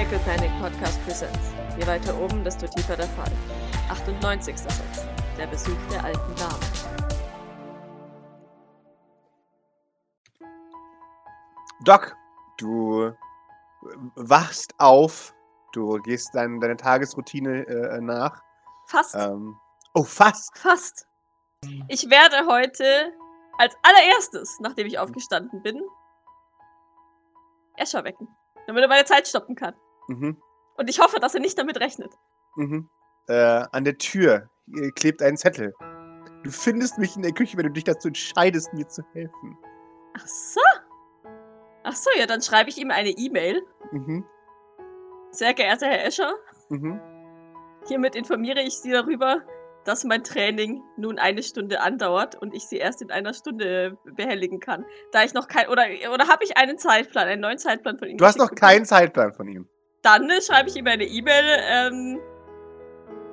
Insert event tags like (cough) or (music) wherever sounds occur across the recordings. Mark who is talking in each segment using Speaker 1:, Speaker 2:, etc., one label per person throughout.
Speaker 1: Tackle Panic Podcast Presents. Je weiter oben, desto tiefer der Fall. 98. Satz. Der Besuch der alten Dame.
Speaker 2: Doc, du wachst auf, du gehst dein, deine Tagesroutine äh, nach.
Speaker 1: Fast.
Speaker 2: Ähm, oh, fast.
Speaker 1: Fast. Ich werde heute als allererstes, nachdem ich aufgestanden bin, Escher wecken. Damit er meine Zeit stoppen kann.
Speaker 2: Mhm,
Speaker 1: Und ich hoffe, dass er nicht damit rechnet.
Speaker 2: mhm. Äh, an der Tür klebt ein Zettel. Du findest mich in der Küche, wenn du dich dazu entscheidest, mir zu helfen.
Speaker 1: Ach so. Ach so, ja, dann schreibe ich ihm eine E-Mail.
Speaker 2: Mhm,
Speaker 1: Sehr geehrter Herr Escher,
Speaker 2: mhm.
Speaker 1: hiermit informiere ich Sie darüber, dass mein Training nun eine Stunde andauert und ich Sie erst in einer Stunde behelligen kann. Da ich noch kein. Oder, oder habe ich einen Zeitplan, einen neuen Zeitplan von Ihnen?
Speaker 2: Du hast noch
Speaker 1: bekommen?
Speaker 2: keinen Zeitplan von ihm.
Speaker 1: Dann schreibe ich ihm eine E-Mail, ähm,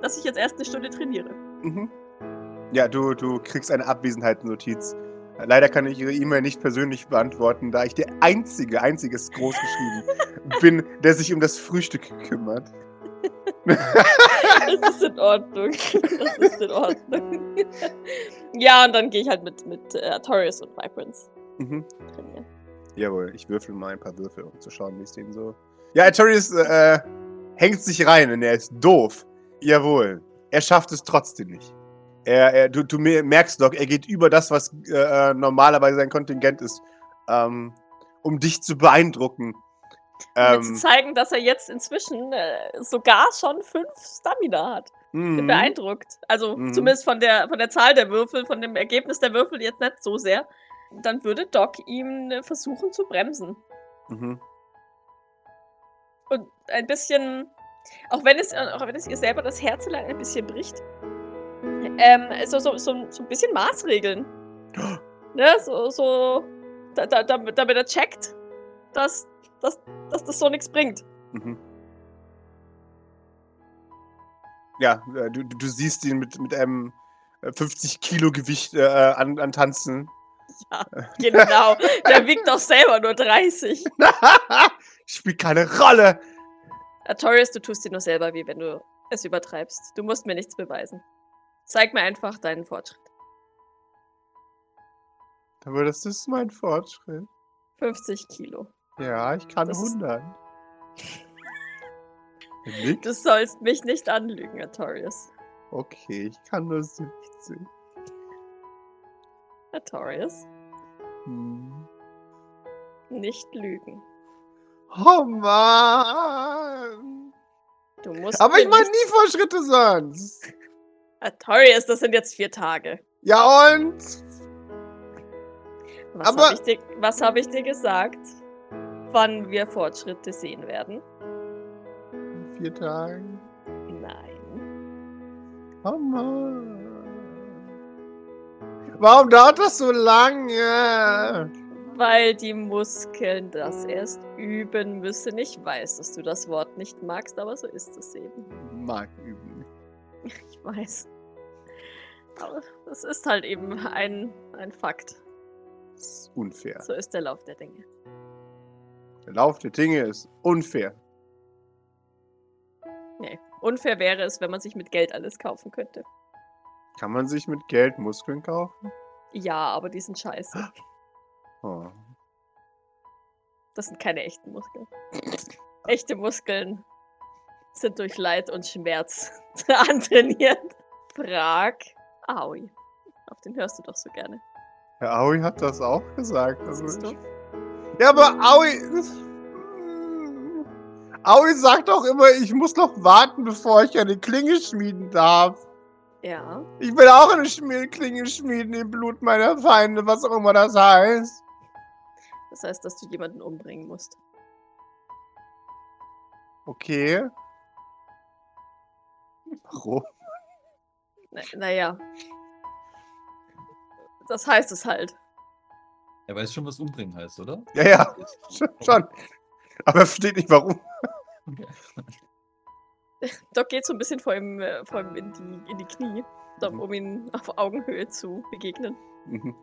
Speaker 1: dass ich jetzt erst eine Stunde trainiere.
Speaker 2: Mhm. Ja, du, du kriegst eine Abwesenheitsnotiz. Leider kann ich Ihre E-Mail nicht persönlich beantworten, da ich der einzige, einziges großgeschrieben (laughs) bin, der sich um das Frühstück kümmert.
Speaker 1: Das ist in Ordnung. Das ist in Ordnung. ja, und dann gehe ich halt mit, mit äh, Artorias und Vibrance
Speaker 2: Mhm.
Speaker 1: trainieren.
Speaker 2: Jawohl, ich würfel mal ein paar Würfel, um zu schauen, wie es denen so. Ja, Artorius äh, hängt sich rein und er ist doof. Jawohl. Er schafft es trotzdem nicht. Er, er, du, du mer- merkst doch, er geht über das, was äh, normalerweise sein Kontingent ist, ähm, um dich zu beeindrucken.
Speaker 1: Um mir zu
Speaker 2: Ähm,
Speaker 1: zeigen, dass er jetzt inzwischen äh, sogar schon fünf Stamina hat. Bin
Speaker 2: mhm.
Speaker 1: beeindruckt. Also
Speaker 2: Mhm.
Speaker 1: zumindest von der, von der Zahl der Würfel, von dem Ergebnis der Würfel jetzt nicht so sehr. Dann würde Doc ihm äh, versuchen zu bremsen.
Speaker 2: Mhm.
Speaker 1: Ein bisschen, auch wenn es, auch wenn es ihr selber das Herz ein bisschen bricht, ähm, so, so, so, so ein bisschen Maßregeln. (gasps) ne? So, so da, da, damit, damit er checkt, dass, dass, dass das so nichts bringt.
Speaker 2: Mhm. Ja, äh, du, du siehst ihn mit, mit einem äh, 50 Kilo Gewicht äh, an, antanzen.
Speaker 1: Ja, genau. (laughs) Der wiegt doch selber nur 30. (laughs)
Speaker 2: Spielt keine Rolle.
Speaker 1: Artorius, du tust dir nur selber weh, wenn du es übertreibst. Du musst mir nichts beweisen. Zeig mir einfach deinen Fortschritt.
Speaker 2: Aber das ist mein Fortschritt.
Speaker 1: 50 Kilo.
Speaker 2: Ja, ich kann
Speaker 1: Das ist-
Speaker 2: 100. Nix?
Speaker 1: Du sollst mich nicht anlügen, Artorius.
Speaker 2: Okay, ich kann nur 70.
Speaker 1: Artorius,
Speaker 2: Hm.
Speaker 1: nicht lügen.
Speaker 2: Oh Mann!
Speaker 1: Du musst
Speaker 2: Aber ich meine
Speaker 1: nicht-
Speaker 2: nie Fortschritte sonst.
Speaker 1: Artorius, das sind jetzt vier Tage.
Speaker 2: Ja und?
Speaker 1: Was
Speaker 2: Aber-
Speaker 1: habe ich, dir- was hab ich dir gesagt? Wann wir Fortschritte sehen werden?
Speaker 2: In vier Tagen.
Speaker 1: Nein.
Speaker 2: Mann. Warum dauert das so lange?
Speaker 1: Weil die Muskeln das erst üben müssen. Ich weiß, dass du das Wort nicht magst, aber so ist es eben.
Speaker 2: Mag üben. (laughs)
Speaker 1: Ich weiß. Aber das ist halt eben ein, ein Fakt.
Speaker 2: Das ist unfair.
Speaker 1: So ist der Lauf der Dinge.
Speaker 2: Der Lauf der Dinge ist unfair.
Speaker 1: Nee. Unfair wäre es, wenn man sich mit Geld alles kaufen könnte.
Speaker 2: Kann man sich mit Geld Muskeln kaufen?
Speaker 1: Ja, aber die sind scheiße. (gasps)
Speaker 2: Oh.
Speaker 1: Das sind keine echten Muskeln. (laughs) Echte Muskeln sind durch Leid und Schmerz (laughs) antrainiert. Frag Aoi. Auf den hörst du doch so gerne.
Speaker 2: Herr Aoi hat das auch gesagt.
Speaker 1: Das
Speaker 2: Also
Speaker 1: du?
Speaker 2: Ja, aber Aoi. Aoi sagt doch immer, ich muss noch warten, bevor ich eine Klinge schmieden darf.
Speaker 1: Ja.
Speaker 2: Ich will auch eine Klinge schmieden im Blut meiner Feinde, was auch immer das heißt.
Speaker 1: Das heißt, dass du jemanden umbringen musst.
Speaker 2: Okay. Warum?
Speaker 1: Na, naja. Das heißt es halt.
Speaker 3: Er weiß schon, was umbringen heißt, oder?
Speaker 2: Ja, ja, (laughs) schon. Aber er versteht nicht warum.
Speaker 3: Okay.
Speaker 1: Doc geht so ein bisschen vor ihm, äh, vor ihm in, die, in die Knie, so,
Speaker 2: Mhm.
Speaker 1: um ihm auf Augenhöhe zu begegnen.
Speaker 2: Mhm.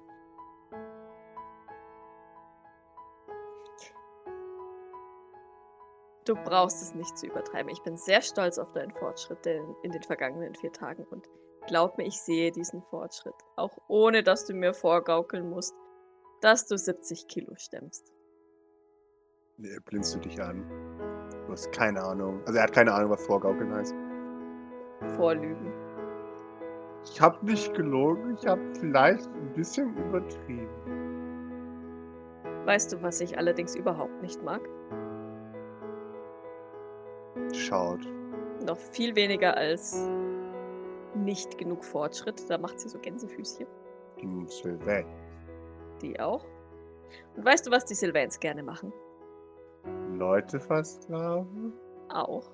Speaker 1: Du brauchst es nicht zu übertreiben. Ich bin sehr stolz auf deinen Fortschritt in, den vergangenen vier Tagen und glaub mir, ich sehe diesen Fortschritt. Auch ohne, dass du mir vorgaukeln musst, dass du 70 Kilo stemmst.
Speaker 2: Nee, blinzt du dich an. Du hast keine Ahnung. Also er hat keine Ahnung, was Vorgaukeln heißt.
Speaker 1: Vorlügen.
Speaker 2: Ich habe nicht gelogen, ich habe vielleicht ein bisschen übertrieben.
Speaker 1: Weißt du, was ich allerdings überhaupt nicht mag?
Speaker 2: Schaut.
Speaker 1: Noch viel weniger als nicht genug Fortschritt. Da macht sie so Gänsefüßchen.
Speaker 2: Die Sylvain.
Speaker 1: Die auch. Und weißt du, was die Sylvains gerne machen?
Speaker 2: Leute versklaven?
Speaker 1: Auch.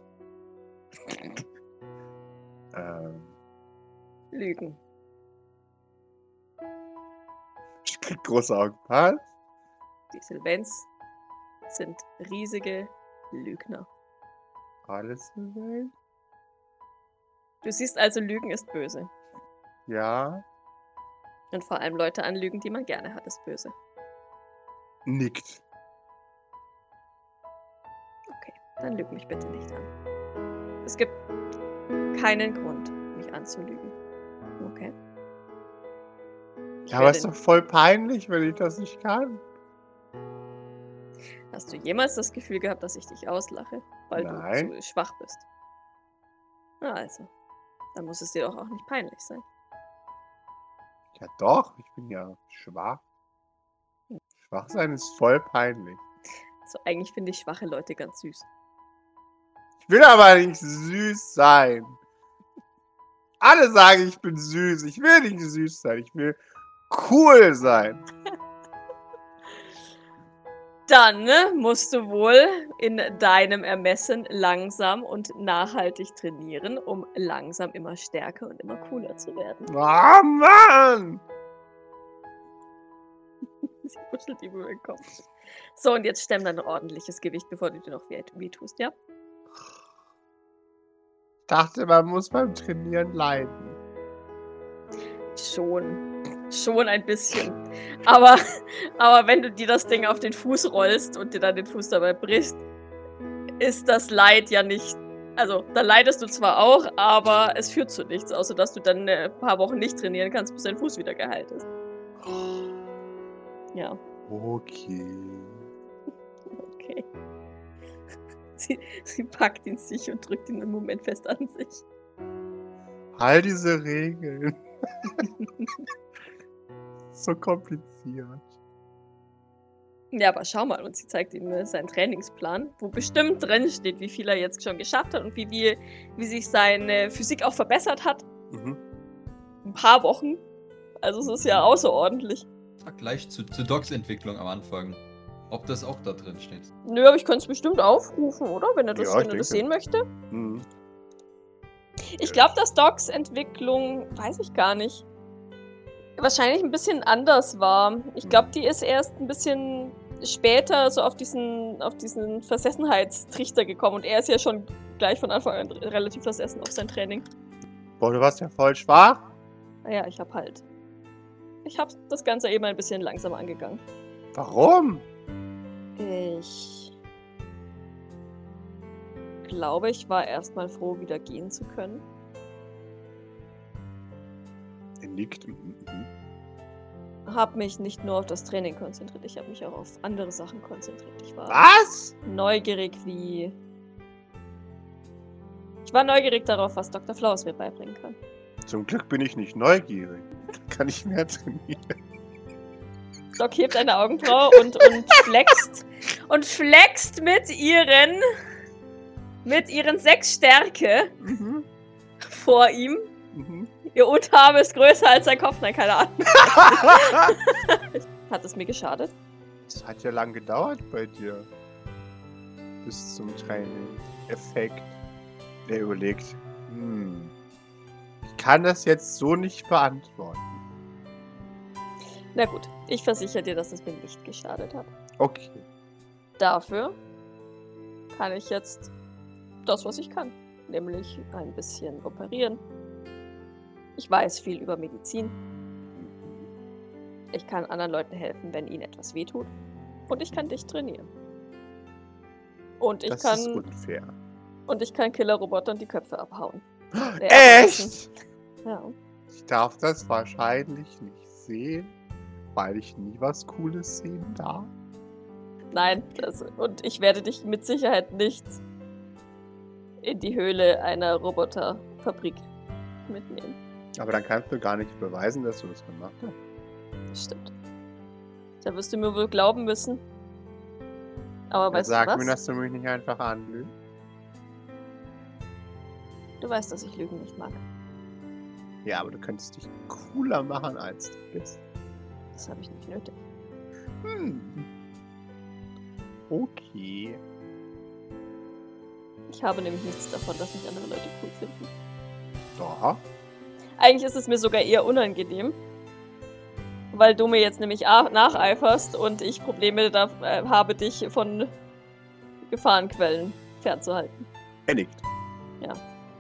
Speaker 2: Ähm,
Speaker 1: Lügen.
Speaker 2: ich krieg große Augen. Was?
Speaker 1: Die Sylvains sind riesige Lügner.
Speaker 2: Alles Sylvain?
Speaker 1: Du siehst also, Lügen ist böse.
Speaker 2: Ja.
Speaker 1: Und vor allem Leute anlügen, die man gerne hat, ist böse.
Speaker 2: Nickt.
Speaker 1: Okay, dann lüg mich bitte nicht an. Es gibt keinen Grund, mich anzulügen. Okay? Ich
Speaker 2: Ja, aber
Speaker 1: werde-
Speaker 2: ist doch voll peinlich, wenn ich das nicht kann.
Speaker 1: Hast du jemals das Gefühl gehabt, dass ich dich auslache, weil
Speaker 2: Nein.
Speaker 1: du zu schwach bist? Na also, dann muss es dir doch auch nicht peinlich sein.
Speaker 2: Ja doch, ich bin ja schwach. Schwach sein ist voll peinlich.
Speaker 1: Also eigentlich finde ich schwache Leute ganz süß.
Speaker 2: Ich will aber nicht süß sein. Alle sagen, ich bin süß. Ich will nicht süß sein. Ich will cool sein.
Speaker 1: Dann ne, musst du wohl in deinem Ermessen langsam und nachhaltig trainieren, um langsam immer stärker und immer cooler zu werden.
Speaker 2: Oh Mann! (laughs)
Speaker 1: Sie kuschelt ihm über den Kopf. So, und jetzt stemm dein ordentliches Gewicht, bevor du dir noch weh, weh tust, ja?
Speaker 2: Ich dachte, man muss beim Trainieren leiden.
Speaker 1: Schon. Schon ein bisschen. Aber, aber wenn du dir das Ding auf den Fuß rollst und dir dann den Fuß dabei brichst, ist das Leid ja nicht. Also, da leidest du zwar auch, aber es führt zu nichts, außer dass du dann äh, ein paar Wochen nicht trainieren kannst, bis dein Fuß wieder geheilt ist. Ja,
Speaker 2: Okay.
Speaker 1: okay. Sie, sie packt ihn sich und drückt ihn im Moment fest an sich.
Speaker 2: All diese Regeln. (laughs) so kompliziert.
Speaker 1: Ja, aber schau mal, und sie zeigt ihm äh, seinen Trainingsplan, wo bestimmt drin steht, wie viel er jetzt schon geschafft hat und wie, wie, wie sich seine Physik auch verbessert hat.
Speaker 2: Mhm.
Speaker 1: Ein paar Wochen. Also es ist ja außerordentlich.
Speaker 3: Vergleich zu, zu Docs Entwicklung am Anfang. Ob das auch da drin steht.
Speaker 1: Nö, aber ich könnte es bestimmt aufrufen, oder? Wenn er das,
Speaker 2: Ja,
Speaker 1: wenn er das sehen möchte.
Speaker 2: Mhm.
Speaker 1: Ich glaube, dass Docs Entwicklung, weiß ich gar nicht, wahrscheinlich ein bisschen anders war. Ich glaube, die ist erst ein bisschen später so auf diesen, auf diesen Versessenheitstrichter gekommen und er ist ja schon gleich von Anfang an relativ versessen auf sein Training.
Speaker 2: Boah, du warst ja voll schwach.
Speaker 1: Naja, ich hab halt. Ich hab das Ganze eben ein bisschen langsamer angegangen.
Speaker 2: Warum?
Speaker 1: Ich glaube, ich war erstmal froh, wieder gehen zu können.
Speaker 2: Er nickt. Mhm.
Speaker 1: Hab mich nicht nur auf das Training konzentriert, ich habe mich auch auf andere Sachen konzentriert. Ich war
Speaker 2: Was?
Speaker 1: neugierig wie. Ich war neugierig darauf, was Dr. Flaus mir beibringen kann.
Speaker 2: Zum Glück bin ich nicht neugierig. Kann ich mehr trainieren?
Speaker 1: Doc hebt eine Augenbraue und, und (laughs) flext und flext mit ihren mit ihren sechs Stärke
Speaker 2: Mhm.
Speaker 1: vor ihm. Ihr Unterarm ist größer als sein Kopf. Nein, keine Ahnung. (laughs) Hat es mir geschadet?
Speaker 2: Es hat ja lang gedauert bei dir. Bis zum Training. Effekt. Er überlegt. Hm. Ich kann das jetzt so nicht beantworten.
Speaker 1: Na gut, ich versichere dir, dass es mir nicht geschadet hat.
Speaker 2: Okay.
Speaker 1: Dafür kann ich jetzt das, was ich kann. Nämlich ein bisschen operieren. Ich weiß viel über Medizin. Ich kann anderen Leuten helfen, wenn ihnen etwas wehtut. Und ich kann dich trainieren. Und ich
Speaker 2: das
Speaker 1: kann
Speaker 2: ist unfair.
Speaker 1: und ich kann Killerrobotern die Köpfe abhauen. (gasps) Äh,
Speaker 2: Echt?
Speaker 1: Ja.
Speaker 2: Ich darf das wahrscheinlich nicht sehen, weil ich nie was Cooles sehen darf.
Speaker 1: Nein, das, und ich werde dich mit Sicherheit nicht in die Höhle einer Roboterfabrik mitnehmen.
Speaker 2: Aber dann kannst du gar nicht beweisen, dass du das gemacht hast.
Speaker 1: Das stimmt. Da wirst du mir wohl glauben müssen. Aber
Speaker 2: Dann
Speaker 1: weißt
Speaker 2: sag
Speaker 1: du was?
Speaker 2: mir, dass du mich nicht einfach anlügst.
Speaker 1: Du weißt, dass ich Lügen nicht mag.
Speaker 2: Ja, aber du könntest dich cooler machen, als du bist.
Speaker 1: Das habe ich nicht nötig.
Speaker 2: Hm. Okay.
Speaker 1: Ich habe nämlich nichts davon, dass mich andere Leute cool finden.
Speaker 2: Ja.
Speaker 1: Eigentlich ist es mir sogar eher unangenehm, weil du mir jetzt nämlich nacheiferst und ich Probleme da, äh, habe, dich von Gefahrenquellen fernzuhalten.
Speaker 2: Er nickt.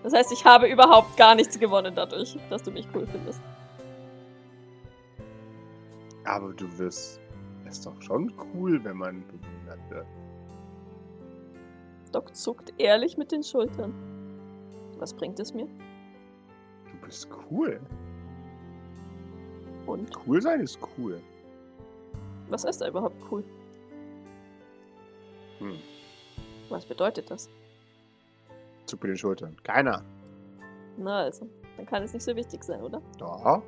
Speaker 1: Das heißt, ich habe überhaupt gar nichts gewonnen dadurch, dass du mich cool findest.
Speaker 2: Aber du wirst. Es ist doch schon cool, wenn man bewundert wird.
Speaker 1: Doc zuckt ehrlich mit den Schultern. Was bringt es mir?
Speaker 2: Du bist cool.
Speaker 1: Und
Speaker 2: Cool sein ist cool.
Speaker 1: was ist da überhaupt cool?
Speaker 2: Hm.
Speaker 1: Was bedeutet das?
Speaker 2: Zuck mit den Schultern. Keiner.
Speaker 1: Na also, dann kann es nicht so wichtig sein, oder?
Speaker 2: Doch.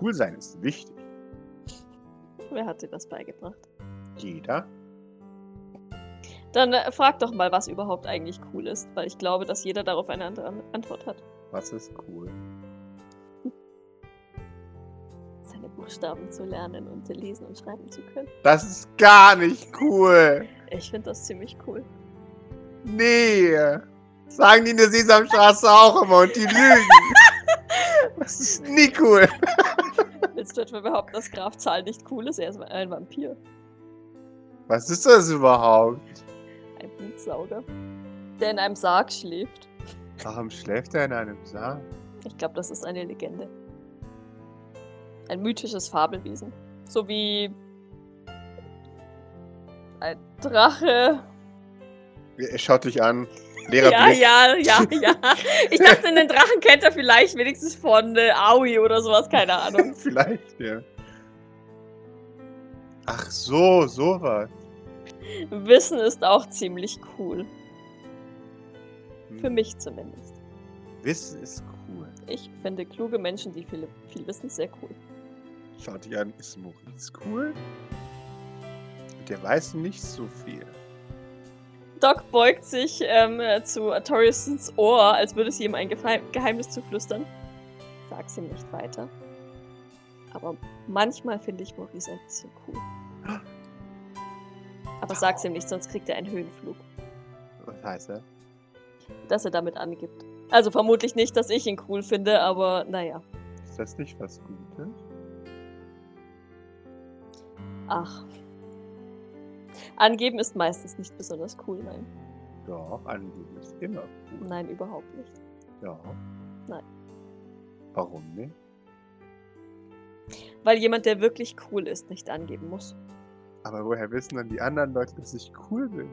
Speaker 2: Cool sein ist wichtig.
Speaker 1: Wer hat dir das beigebracht?
Speaker 2: Jeder.
Speaker 1: Dann äh, frag doch mal, was überhaupt eigentlich cool ist, weil ich glaube, dass jeder darauf eine andere An- Antwort hat.
Speaker 2: Was ist cool?
Speaker 1: Seine Buchstaben zu lernen und lesen und schreiben zu können.
Speaker 2: Das ist gar nicht cool.
Speaker 1: Ich finde das ziemlich cool.
Speaker 2: Nee. Sagen die in der Sesamstraße auch immer und die lügen. (laughs) Das ist nie cool.
Speaker 1: Willst du etwa behaupten, dass Graf Zahl nicht cool ist? Er ist ein Vampir.
Speaker 2: Was ist das überhaupt?
Speaker 1: Ein Blutsauger. Der in einem Sarg schläft.
Speaker 2: Warum schläft er in einem Sarg?
Speaker 1: Ich glaube, das ist eine Legende. Ein mythisches Fabelwesen. So wie ein Drache.
Speaker 2: Er schaut dich an. Leerer
Speaker 1: Ja,
Speaker 2: Blick.
Speaker 1: ja, ja, ja. (laughs) Ich dachte, den Drachen kennt er vielleicht wenigstens von äh, Aoi oder sowas, keine Ahnung. (laughs)
Speaker 2: Vielleicht, ja. Ach so, sowas.
Speaker 1: Wissen ist auch ziemlich cool.
Speaker 2: Hm.
Speaker 1: Für mich zumindest.
Speaker 2: Wissen ist cool.
Speaker 1: Ich finde kluge Menschen, die viel, viel wissen, sehr cool.
Speaker 2: Schaut dich an, ist Maurice cool? Der weiß nicht so viel.
Speaker 1: Doc beugt sich ähm, äh, zu Artoriusons Ohr, als würde sie ihm ein Geheim Geheimnis zuflüstern. Sag's ihm nicht weiter. Aber manchmal finde ich Maurice ein bisschen cool. Aber sag's ihm nicht, sonst kriegt er einen Höhenflug.
Speaker 2: Was heißt er?
Speaker 1: Dass er damit angibt. Also vermutlich nicht, dass ich ihn cool finde, aber naja.
Speaker 2: Ist das nicht was Gutes?
Speaker 1: Ach. Angeben ist meistens nicht besonders cool, nein.
Speaker 2: Doch, angeben ist immer cool.
Speaker 1: Nein, überhaupt nicht.
Speaker 2: Ja.
Speaker 1: Nein.
Speaker 2: Warum nicht?
Speaker 1: Weil jemand, der wirklich cool ist, nicht angeben muss.
Speaker 2: Aber woher wissen dann die anderen Leute, dass ich cool bin?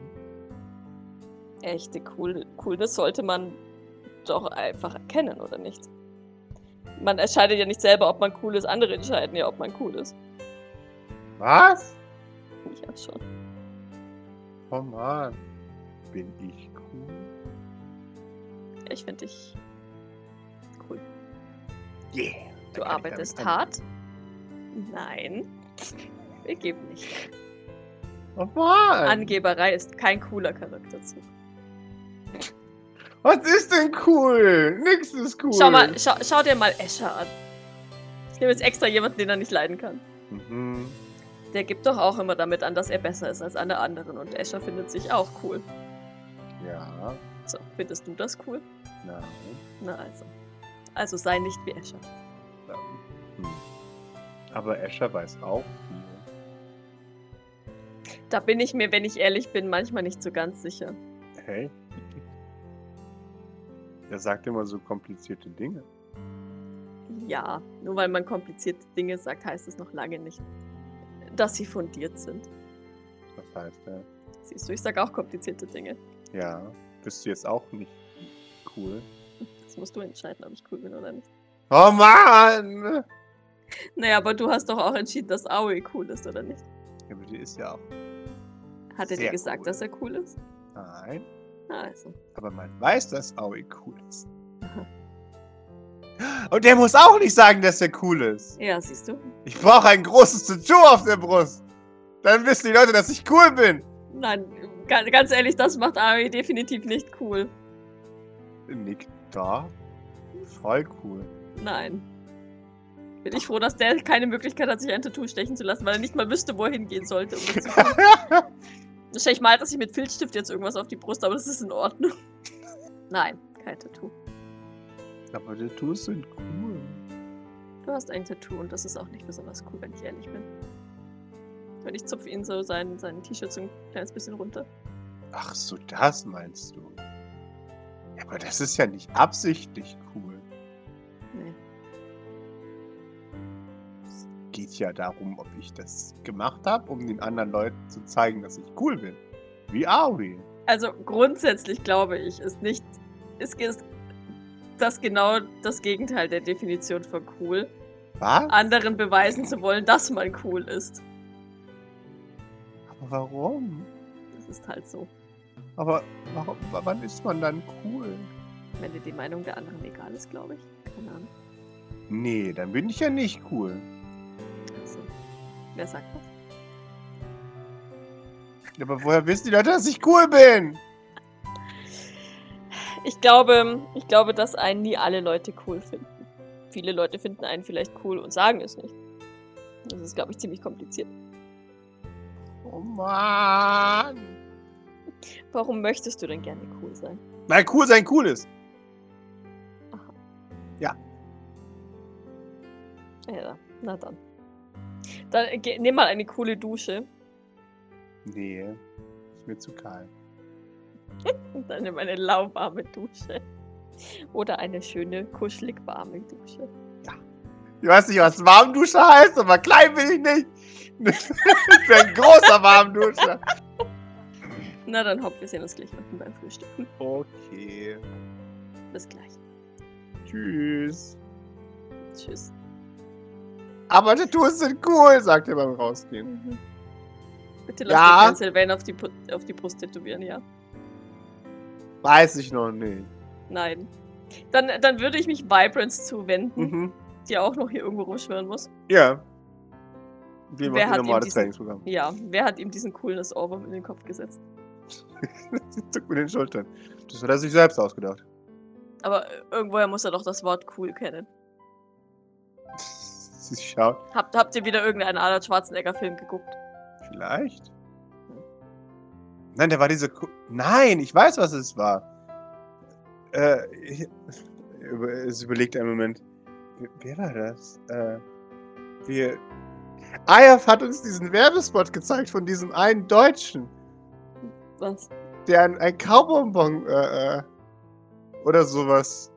Speaker 1: Echte cool Coolness sollte man doch einfach erkennen, oder nicht? Man entscheidet ja nicht selber, ob man cool ist, andere entscheiden ja, ob man cool ist.
Speaker 2: Was?
Speaker 1: Ja, schon.
Speaker 2: Oh Mann. Bin ich cool?
Speaker 1: Ich finde dich cool.
Speaker 2: Yeah.
Speaker 1: Du
Speaker 2: ich
Speaker 1: arbeitest hart? Nein. Wir geben nicht.
Speaker 2: Oh Mann.
Speaker 1: Angeberei ist kein cooler Charakterzug.
Speaker 2: Was ist denn cool? Nix ist cool.
Speaker 1: Schau mal, schau, schau dir mal Escher an. Ich nehme jetzt extra jemanden, den er nicht leiden kann.
Speaker 2: Mhm.
Speaker 1: Der gibt doch auch immer damit an, dass er besser ist als alle anderen. Und Escher findet sich auch cool.
Speaker 2: Ja.
Speaker 1: So, findest du das cool?
Speaker 2: Nein.
Speaker 1: Na also. Also sei nicht wie Escher.
Speaker 2: Hm. Aber Escher weiß auch viel.
Speaker 1: Da bin ich mir, wenn ich ehrlich bin, manchmal nicht so ganz sicher.
Speaker 2: Hey. Er sagt immer so komplizierte Dinge.
Speaker 1: Ja, nur weil man komplizierte Dinge sagt, heißt es noch lange nicht, dass sie fundiert sind.
Speaker 2: Was heißt er?
Speaker 1: Siehst du, ich sag auch komplizierte Dinge.
Speaker 2: Ja. Bist du jetzt auch nicht cool?
Speaker 1: Das musst du entscheiden, ob ich cool bin oder nicht.
Speaker 2: Oh Mann!
Speaker 1: Naja, aber du hast doch auch entschieden, dass Aoi cool ist, oder nicht?
Speaker 2: Ja, aber die ist ja auch.
Speaker 1: Hat er dir gesagt,
Speaker 2: cool.
Speaker 1: dass er cool ist?
Speaker 2: Nein.
Speaker 1: Ah, Also.
Speaker 2: Aber man weiß, dass Aoi cool ist.
Speaker 1: Aha.
Speaker 2: Und der muss auch nicht sagen, dass er cool ist.
Speaker 1: Ja, siehst du?
Speaker 2: Ich brauche ein großes Tattoo auf der Brust. Dann wissen die Leute, dass ich cool bin.
Speaker 1: Nein, ga- ganz ehrlich, das macht Aoi definitiv nicht cool.
Speaker 2: Nick, da? Voll cool.
Speaker 1: Nein. Bin ich froh, dass der keine Möglichkeit hat, sich ein Tattoo stechen zu lassen, weil er nicht mal wüsste, wo er hingehen sollte. Um das zu tun. (laughs) Wahrscheinlich malt er sich mit Filzstift jetzt irgendwas auf die Brust, aber das ist in Ordnung. Nein, kein Tattoo.
Speaker 2: Aber Tattoos sind cool.
Speaker 1: Du hast ein Tattoo und das ist auch nicht besonders cool, wenn ich ehrlich bin. Und ich zupfe ihn so sein, sein T-Shirt so ein kleines bisschen runter.
Speaker 2: Ach so, das meinst du. Ja, aber das ist ja nicht absichtlich cool.
Speaker 1: Nee.
Speaker 2: Es geht ja darum, ob ich das gemacht habe, um den anderen Leuten zu zeigen, dass ich cool bin. Wie Aoi.
Speaker 1: Also grundsätzlich glaube ich, ist nicht. Ist, ist das genau das Gegenteil der Definition von cool.
Speaker 2: Was?
Speaker 1: Anderen beweisen zu wollen, dass man cool ist.
Speaker 2: Aber warum?
Speaker 1: Das ist halt so.
Speaker 2: Aber warum, wann ist man dann cool?
Speaker 1: Wenn dir die Meinung der anderen egal ist, glaube ich. Keine Ahnung.
Speaker 2: Nee, dann bin ich ja nicht cool.
Speaker 1: Also, wer sagt das?
Speaker 2: Aber woher wissen die Leute, dass ich cool bin?
Speaker 1: Ich glaube, ich glaube, dass einen nie alle Leute cool finden. Viele Leute finden einen vielleicht cool und sagen es nicht. Das ist, glaube ich, ziemlich kompliziert.
Speaker 2: Oh Mann.
Speaker 1: Warum möchtest du denn gerne cool sein?
Speaker 2: Weil cool sein cool ist.
Speaker 1: Ja, na dann. Dann äh, geh, nimm mal eine coole Dusche
Speaker 2: Nee, ist mir zu kalt. (laughs)
Speaker 1: und dann nimm eine lauwarme Dusche. Oder eine schöne, kuschelig warme Dusche.
Speaker 2: Ich weiß nicht, was Warmdusche heißt, aber klein bin ich nicht. ich bin ein großer Warmduscher.
Speaker 1: Na dann hopp, wir sehen uns gleich unten beim Frühstück.
Speaker 2: Okay.
Speaker 1: Bis gleich.
Speaker 2: Tschüss.
Speaker 1: Tschüss.
Speaker 2: Aber Tattoos sind cool, sagt er beim Rausgehen.
Speaker 1: Mhm. Bitte lass
Speaker 2: Ja.
Speaker 1: kein Sylvain auf die, auf die Brust tätowieren, ja?
Speaker 2: Weiß ich noch nicht.
Speaker 1: Nein. Dann, dann würde ich mich Vibrance zuwenden,
Speaker 2: Mhm.
Speaker 1: die auch noch hier irgendwo rumschwirren muss.
Speaker 2: Ja. Wie
Speaker 1: Wer hat
Speaker 2: normales
Speaker 1: diesen-
Speaker 2: Trainingsprogramm?
Speaker 1: Ja, wer hat ihm diesen Coolness Ohrwurm in den Kopf gesetzt?
Speaker 2: Sie zuckt mit den Schultern. Das hat er sich selbst ausgedacht.
Speaker 1: Aber äh, irgendwoher muss er doch das Wort cool kennen. (laughs)
Speaker 2: Sie schaut.
Speaker 1: Habt, habt ihr wieder irgendeinen Arnold Schwarzenegger-Film geguckt?
Speaker 2: Vielleicht. Nein, der war diese. Ku Nein, ich weiß, was es war. Äh, ich, es überlegt einen Moment. Wer- war das? Äh, wir. Ayaf hat uns diesen Werbespot gezeigt von diesem einen Deutschen,
Speaker 1: Was?
Speaker 2: der ein, ein Kaubonbon äh, äh, oder sowas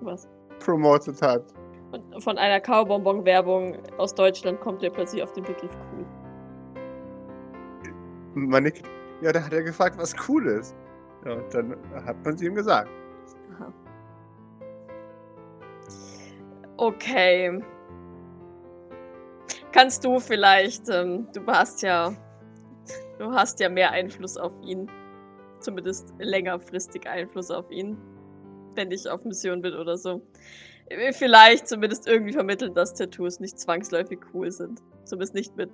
Speaker 1: Was?
Speaker 2: promotet hat.
Speaker 1: Und von einer Kaubonbon-Werbung aus Deutschland kommt er plötzlich auf den Begriff cool.
Speaker 2: Man nickt. Ja, da hat er gefragt, was cool ist. Ja, und dann hat man es ihm gesagt.
Speaker 1: Aha. Okay. Kannst du vielleicht, ähm, du hast ja, du hast ja mehr Einfluss auf ihn. Zumindest längerfristig Einfluss auf ihn. Wenn ich auf Mission bin oder so. Äh, Vielleicht zumindest irgendwie vermitteln, dass Tattoos nicht zwangsläufig cool sind. Zumindest nicht mit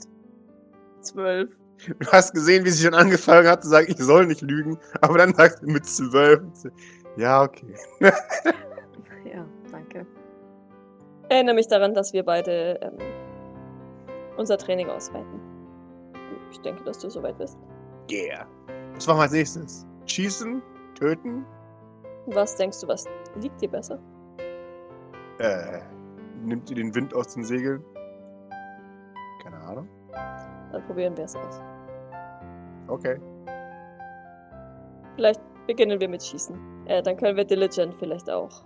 Speaker 1: zwölf.
Speaker 2: Du hast gesehen, wie sie schon angefangen hat zu sagen, ich soll nicht lügen, aber dann sagst du mit zwölf. Ja, okay. (laughs)
Speaker 1: Ja, danke. Erinnere mich daran, dass wir beide ähm, unser Training ausweiten. Ich denke, dass du soweit bist.
Speaker 2: Yeah. Was machen wir als nächstes? Schießen? Töten?
Speaker 1: Was denkst du, was liegt dir besser?
Speaker 2: Äh, nimmt ihr den Wind aus den Segeln? Keine Ahnung.
Speaker 1: Dann probieren wir es aus.
Speaker 2: Okay.
Speaker 1: Vielleicht beginnen wir mit Schießen. Äh, dann können wir Diligent vielleicht auch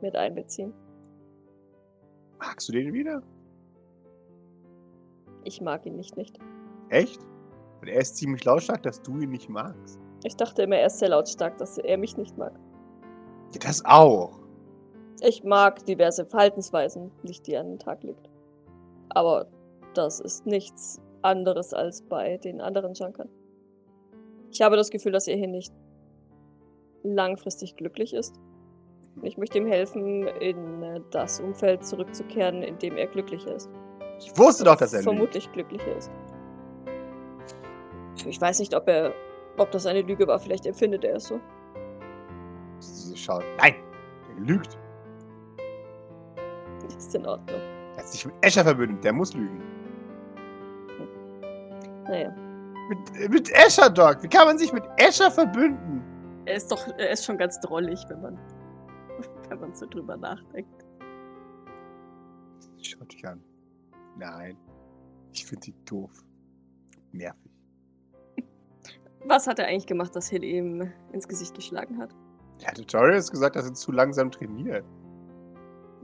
Speaker 1: mit einbeziehen.
Speaker 2: Magst du den wieder?
Speaker 1: Ich mag ihn nicht nicht.
Speaker 2: Echt? Und er ist ziemlich lautstark, dass du ihn nicht magst.
Speaker 1: Ich dachte immer, er ist sehr lautstark, dass er mich nicht mag.
Speaker 2: Ja, das auch.
Speaker 1: Ich mag diverse Verhaltensweisen, nicht die an den Tag legt. Aber das ist nichts anderes als bei den anderen Junkern. Ich habe das Gefühl, dass er hier nicht langfristig glücklich ist. Ich möchte ihm helfen, in äh, das Umfeld zurückzukehren, in dem er glücklicher ist.
Speaker 2: Ich wusste doch, dass er lügt.
Speaker 1: vermutlich glücklicher ist. Ich weiß nicht, ob er, ob das eine Lüge war. Vielleicht empfindet er es so.
Speaker 2: Sie schaut. Nein, er lügt.
Speaker 1: Ist in Ordnung.
Speaker 2: Er hat sich mit Escher verbündet. Der muss lügen.
Speaker 1: Naja,
Speaker 2: Mit, mit Escher, Doc. Wie kann man sich mit Escher verbünden?
Speaker 1: er ist doch, er ist schon ganz drollig, wenn man, (laughs) wenn man so drüber nachdenkt.
Speaker 2: Sie schaut dich an. Nein. Ich finde die doof. Nervig.
Speaker 1: Was hat er eigentlich gemacht, dass Hill ihm ins Gesicht geschlagen hat?
Speaker 2: Der Tutorial hat gesagt, dass er zu langsam trainiert.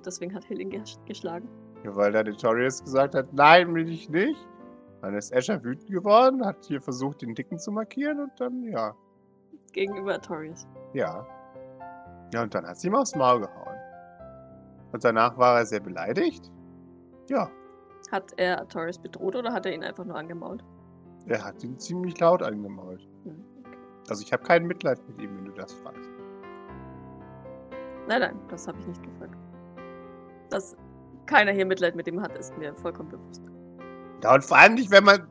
Speaker 1: Deswegen hat Hill ihn ges- geschlagen.
Speaker 2: Ja, weil der Tutorials gesagt hat, nein, will ich nicht. Dann ist Escher wütend geworden, hat hier versucht, den Dicken zu markieren und dann, ja.
Speaker 1: Gegenüber Artorias.
Speaker 2: Ja. Ja, und dann hat sie ihm aufs Maul gehauen. Und danach war er sehr beleidigt. Ja,
Speaker 1: Hat er Artorias bedroht oder hat er ihn einfach nur angemault?
Speaker 2: er hat ihn ziemlich laut angemault.
Speaker 1: Hm, okay.
Speaker 2: Also ich habe kein Mitleid mit ihm, wenn du das fragst.
Speaker 1: Nein, nein, das habe ich nicht gefragt. Dass keiner hier Mitleid mit ihm hat, ist mir vollkommen bewusst.
Speaker 2: Ja, und vor allem nicht, wenn man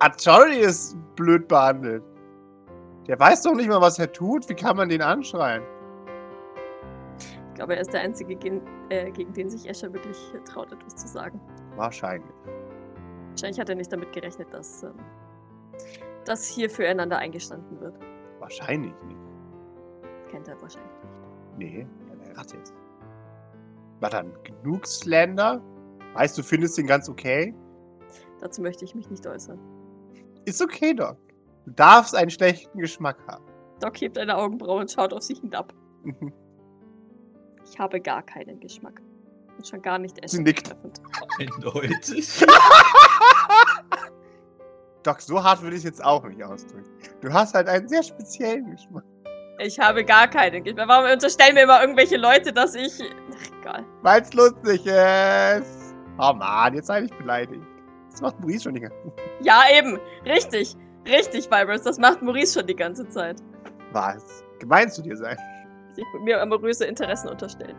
Speaker 2: Artorius blöd behandelt. Der weiß doch nicht mal, was er tut. Wie kann man den anschreien?
Speaker 1: Ich glaube, er ist der Einzige, gegen, äh, gegen den sich Escher wirklich traut, etwas zu sagen.
Speaker 2: Wahrscheinlich.
Speaker 1: Wahrscheinlich hat er nicht damit gerechnet, dass, ähm, dass hier füreinander eingestanden wird.
Speaker 2: Wahrscheinlich nicht.
Speaker 1: Kennt er wahrscheinlich nicht.
Speaker 2: Nee, ja, der Ratte ist. War dann genug Slender? Weißt du, findest den ganz okay?
Speaker 1: Dazu möchte ich mich nicht äußern.
Speaker 2: Ist okay, Doc. Du darfst einen schlechten Geschmack haben.
Speaker 1: Doc hebt eine Augenbraue und schaut auf sich hinab. Ich habe gar keinen Geschmack. Und schon gar nicht
Speaker 2: Sie
Speaker 1: Escher
Speaker 2: nickt.
Speaker 3: Eindeutig. (laughs)
Speaker 2: Doc, so hart würde ich es jetzt auch nicht ausdrücken. Du hast halt einen sehr speziellen Geschmack.
Speaker 1: Ich habe gar keinen Geschmack. Warum unterstellen mir immer irgendwelche Leute, dass ich. Ach, egal.
Speaker 2: Weil es lustig ist. Oh Mann, jetzt sei nicht beleidigt. Das macht Maurice schon die ganze
Speaker 1: Ja, eben. Richtig. Richtig, Vibers. Das macht Maurice schon die ganze Zeit.
Speaker 2: Was? Gemein zu dir sein.
Speaker 1: Mit mir amoröse Interessen unterstellen.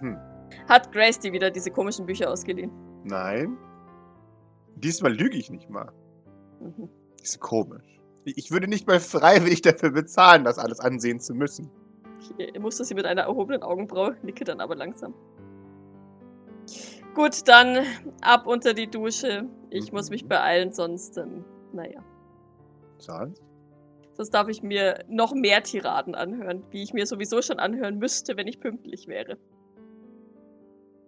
Speaker 2: Hm.
Speaker 1: Hat Grace dir wieder diese komischen Bücher ausgeliehen?
Speaker 2: Nein. Diesmal lüge ich nicht mal.
Speaker 1: Mhm.
Speaker 2: Das ist komisch. Ich würde nicht mal freiwillig dafür bezahlen, das alles ansehen zu müssen.
Speaker 1: Ich musste sie mit einer erhobenen Augenbraue, nicke dann aber langsam. Gut, dann ab unter die Dusche. Ich muss mich beeilen, sonst, ähm, naja.
Speaker 2: Sonst?
Speaker 1: Sonst darf ich mir noch mehr Tiraden anhören, wie ich mir sowieso schon anhören müsste, wenn ich pünktlich wäre.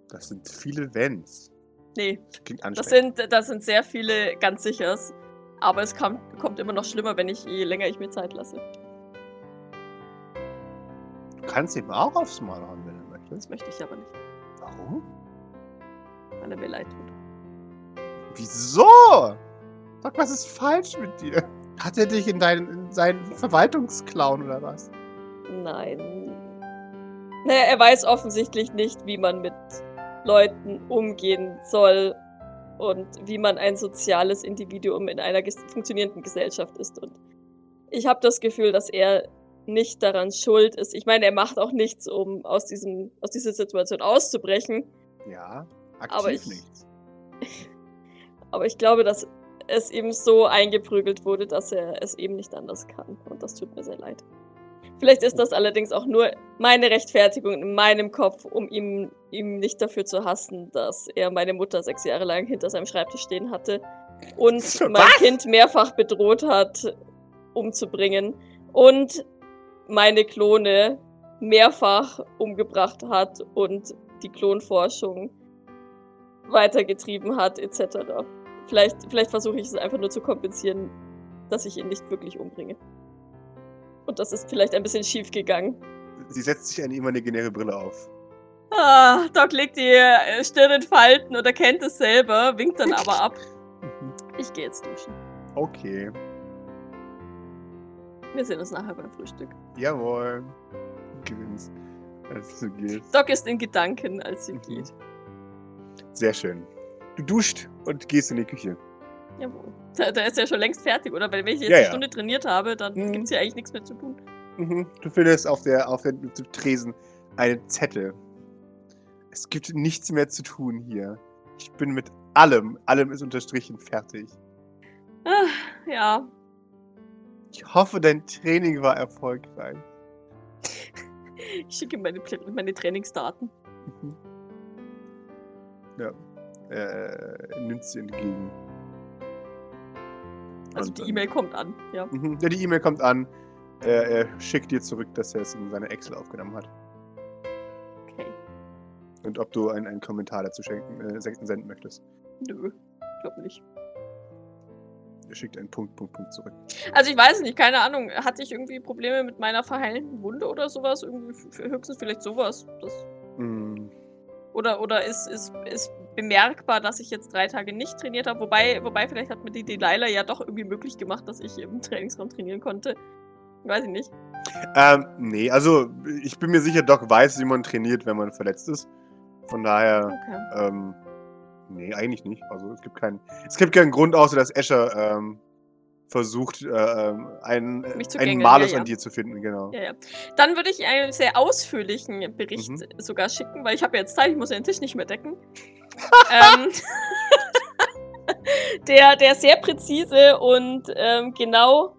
Speaker 2: Das sind viele Wenns.
Speaker 1: Nee,
Speaker 2: Klingt
Speaker 1: das sind, das sind sehr viele, ganz sichers. Aber es kam, kommt immer noch schlimmer, wenn ich, je länger ich mir Zeit lasse.
Speaker 2: Du kannst ihm auch aufs Maul hauen, wenn du
Speaker 1: Das
Speaker 2: möchtest.
Speaker 1: möchte ich aber nicht,
Speaker 2: Warum?
Speaker 1: Er mir leid tut.
Speaker 2: Wieso? Sag, was ist falsch mit dir? Hat er dich in, deinen, in seinen Verwaltungsclown oder was?
Speaker 1: Nein. Naja, er weiß offensichtlich nicht, wie man mit Leuten umgehen soll und wie man ein soziales Individuum in einer ges funktionierenden Gesellschaft ist. Und ich habe das Gefühl, dass er nicht daran schuld ist. Ich meine, er macht auch nichts, um aus, diesem, aus dieser Situation auszubrechen.
Speaker 2: Ja, aktiv
Speaker 1: Aber ich-
Speaker 2: nichts. (laughs)
Speaker 1: Aber ich glaube, dass es ihm so eingeprügelt wurde, dass er es eben nicht anders kann. Und das tut mir sehr leid. Vielleicht ist das allerdings auch nur meine Rechtfertigung in meinem Kopf, um ihm, ihm nicht dafür zu hassen, dass er meine Mutter sechs Jahre lang hinter seinem Schreibtisch stehen hatte und (laughs)
Speaker 2: Was?
Speaker 1: mein Kind mehrfach bedroht hat, umzubringen und meine Klone mehrfach umgebracht hat und die Klonforschung weitergetrieben hat, etc. Vielleicht, vielleicht versuche ich es einfach nur zu kompensieren, dass ich ihn nicht wirklich umbringe. Und das ist vielleicht ein bisschen schief gegangen.
Speaker 2: Sie setzt sich eine imaginäre Brille auf.
Speaker 1: Ah, Doc legt die äh, Stirn in Falten und erkennt es selber, winkt dann aber ab. (laughs) Ich gehe jetzt duschen.
Speaker 2: Okay.
Speaker 1: Wir sehen uns nachher beim Frühstück.
Speaker 2: Jawohl. Du gewinnst. Als du gehst.
Speaker 1: Doc ist in Gedanken, als sie
Speaker 2: Mhm.
Speaker 1: geht.
Speaker 2: Sehr schön. Du duscht und gehst in die Küche.
Speaker 1: Jawohl. Da, da ist ja schon längst fertig, oder? Weil wenn ich jetzt
Speaker 2: Ja,
Speaker 1: eine
Speaker 2: ja.
Speaker 1: Stunde trainiert habe, dann
Speaker 2: Mhm.
Speaker 1: gibt's hier eigentlich nichts mehr zu tun.
Speaker 2: Mhm. Du findest auf der, auf der Tresen einen Zettel. Es gibt nichts mehr zu tun hier. Ich bin mit allem, allem ist unterstrichen fertig.
Speaker 1: Ah, ja.
Speaker 2: Ich hoffe, dein Training war erfolgreich.
Speaker 1: Ich schicke meine, meine Trainingsdaten.
Speaker 2: Mhm. Ja. Er nimmt sie entgegen.
Speaker 1: Also
Speaker 2: Und
Speaker 1: die E-Mail kommt an, ja.
Speaker 2: Mhm. Ja, die E-Mail kommt an. Er, er schickt dir zurück, dass er es in seine Excel aufgenommen hat.
Speaker 1: Okay.
Speaker 2: Und ob du einen, einen Kommentar dazu schenken, äh, sen- senden möchtest.
Speaker 1: Nö, glaub nicht.
Speaker 2: Er schickt einen Punkt, Punkt, Punkt zurück.
Speaker 1: Also ich weiß nicht, keine Ahnung. Hatte ich irgendwie Probleme mit meiner verheilenden Wunde oder sowas? Irgendwie höchstens vielleicht sowas. Das,
Speaker 2: Mm,
Speaker 1: oder oder ist, ist, ist bemerkbar, dass ich jetzt drei Tage nicht trainiert habe. Wobei, wobei vielleicht hat mir die Delilah ja doch irgendwie möglich gemacht, dass ich im Trainingsraum trainieren konnte. Weiß ich nicht.
Speaker 2: Ähm, nee, also ich bin mir sicher, Doc weiß, wie man trainiert, wenn man verletzt ist. Von daher,
Speaker 1: Okay.
Speaker 2: ähm, nee, eigentlich nicht. Also es gibt keinen, es gibt keinen Grund, außer dass Escher ähm, versucht, äh, ähm, einen,
Speaker 1: Mich zu
Speaker 2: einen Malus
Speaker 1: ja, ja.
Speaker 2: an dir zu finden, genau.
Speaker 1: Ja. Dann würde ich einen sehr ausführlichen Bericht
Speaker 2: Mhm.
Speaker 1: sogar schicken, weil ich habe ja jetzt Zeit, ich muss ja den Tisch nicht mehr decken. (laughs) ähm, (laughs) der, der sehr präzise und ähm, genau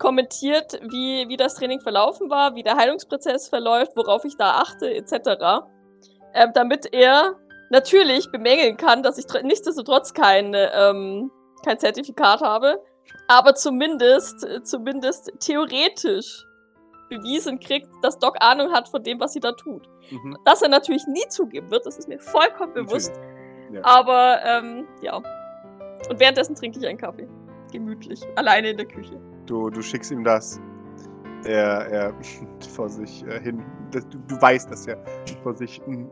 Speaker 1: kommentiert, wie, wie das Training verlaufen war, wie der Heilungsprozess verläuft, worauf ich da achte, etc. Ähm, damit er natürlich bemängeln kann, dass ich tr- nichtsdestotrotz kein, ähm, kein Zertifikat habe, aber zumindest, äh, zumindest theoretisch bewiesen kriegt, dass Doc Ahnung hat von dem, was sie da tut.
Speaker 2: Mhm.
Speaker 1: Dass er natürlich nie zugeben wird, das ist mir vollkommen bewusst.
Speaker 2: Ja.
Speaker 1: Aber ähm, ja. Und währenddessen trinke ich einen Kaffee. Gemütlich. Alleine in der Küche.
Speaker 2: Du, du schickst ihm das. Er, er (laughs) vor sich äh, hin. Das, du, du weißt das ja vor sich, (laughs) ähm,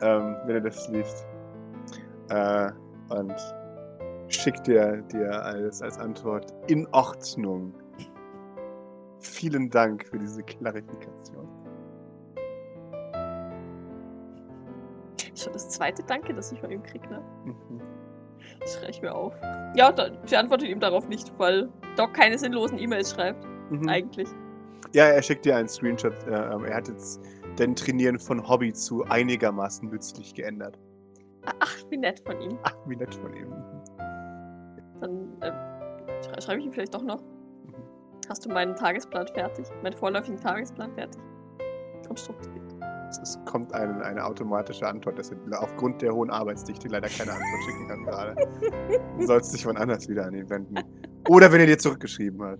Speaker 2: wenn er das liest. Äh, und schickt dir, dir als, als Antwort in Ordnung. Vielen Dank für diese Klarifikation.
Speaker 1: Schon das zweite Danke, das ich von ihm kriege, ne?
Speaker 2: Mhm.
Speaker 1: Das schreibe ich mir auf. Ja, ich antworte ihm darauf nicht, weil Doc keine sinnlosen E-Mails schreibt.
Speaker 2: Mhm.
Speaker 1: Eigentlich.
Speaker 2: Ja, er schickt dir einen Screenshot. Äh, er hat jetzt dein Trainieren von Hobby zu einigermaßen nützlich geändert.
Speaker 1: Ach, wie nett von ihm.
Speaker 2: Ach, wie nett von ihm.
Speaker 1: Dann schrei schreibe ich ihm vielleicht doch noch. Hast du meinen Tagesplan fertig? Meinen vorläufigen Tagesplan fertig? Und strukturiert.
Speaker 2: Es, kommt ein, eine automatische Antwort, dass er aufgrund der hohen Arbeitsdichte leider keine Antwort schicken kann gerade. Du sollst dich von anders wieder an ihn wenden. Oder wenn er dir zurückgeschrieben hat.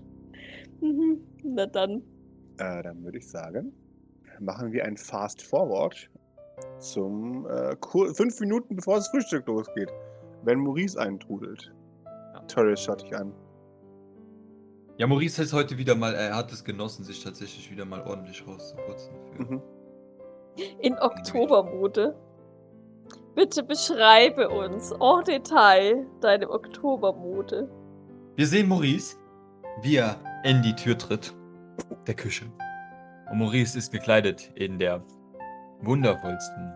Speaker 1: Mhm. Na dann.
Speaker 2: Äh, dann würde ich sagen, machen wir ein Fast Forward zum äh, fünf Minuten bevor das Frühstück losgeht. Wenn Maurice eintrudelt. Torres schaut dich an.
Speaker 3: Ja, Maurice ist heute wieder mal, er hat es genossen, sich tatsächlich wieder mal ordentlich rauszuputzen.
Speaker 2: Mhm.
Speaker 1: In Oktobermode. Bitte beschreibe uns en Detail deine Oktobermode.
Speaker 3: Wir sehen Maurice, wie er in die Tür tritt. Der Küche. Und Maurice ist gekleidet in der wundervollsten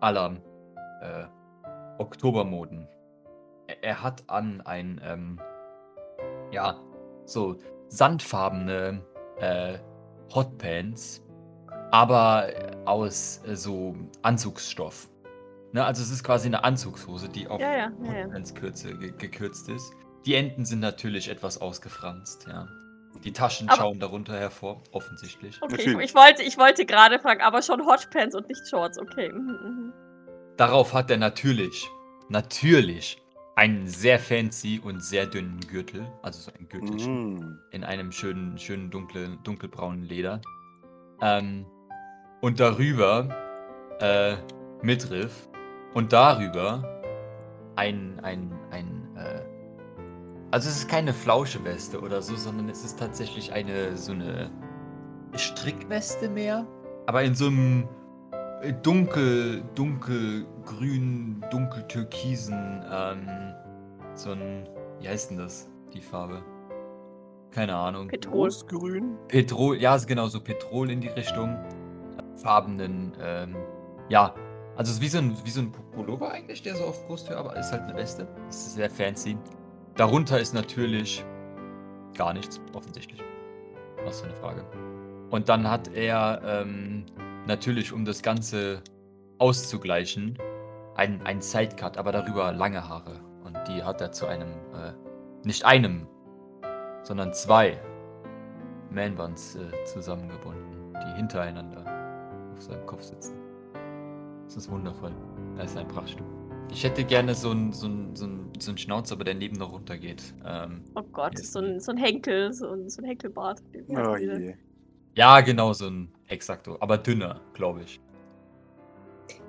Speaker 3: aller äh, Oktobermoden. Er, hat an ein, ähm, ja, so sandfarbene äh, Hotpants, aber aus äh, so Anzugsstoff. Ne, also es ist quasi eine Anzugshose, die auf
Speaker 1: Ja, ja, ja, ja.
Speaker 3: Hotpants-Kürze ge gekürzt ist. Die Enden sind natürlich etwas ausgefranst, ja. Die Taschen
Speaker 1: Aber-
Speaker 3: schauen darunter hervor, offensichtlich.
Speaker 1: Okay, ich, ich, wollte, ich wollte gerade fragen, aber schon Hotpants und nicht Shorts. Okay. Mhm, mhm.
Speaker 3: Darauf hat er natürlich, natürlich einen sehr fancy und sehr dünnen Gürtel, also so ein Gürtelchen
Speaker 2: Mhm.
Speaker 3: in einem schönen, schönen dunklen, dunkelbraunen Leder. Ähm, und darüber äh, Midriff und darüber ein, ein, ein, äh, also es ist keine Flauscheweste oder so, sondern es ist tatsächlich eine, so eine Strickweste mehr, aber in so einem dunkel, dunkelgrün, dunkeltürkisen, ähm, so ein, wie heißt denn das, die Farbe? Keine Ahnung.
Speaker 1: Petrol.
Speaker 2: Großgrün.
Speaker 3: Petrol, ja, ist genau so Petrol in die Richtung. Farbenen, ähm, ja. Also es ist wie so ein, wie so ein Pullover eigentlich, der so auf Brust aber ist halt eine Weste. Das ist sehr fancy. Darunter ist natürlich gar nichts, offensichtlich. Was für eine Frage. Und dann hat er ähm, natürlich, um das Ganze auszugleichen, einen, einen Sidecut, aber darüber lange Haare. Und die hat er zu einem, äh, nicht einem, sondern zwei Man-Buns äh, zusammengebunden, die hintereinander auf seinem Kopf sitzen. Das ist wundervoll. Das ist ein Prachtstück. Ich hätte gerne so einen so ein, so ein, so ein Schnauzer, aber der neben noch runtergeht. Ähm,
Speaker 1: Oh Gott, so ein, so ein Henkel, so ein, so ein Henkelbart.
Speaker 2: Oh je.
Speaker 3: ja, genau, so ein Exakto, aber dünner, glaube ich.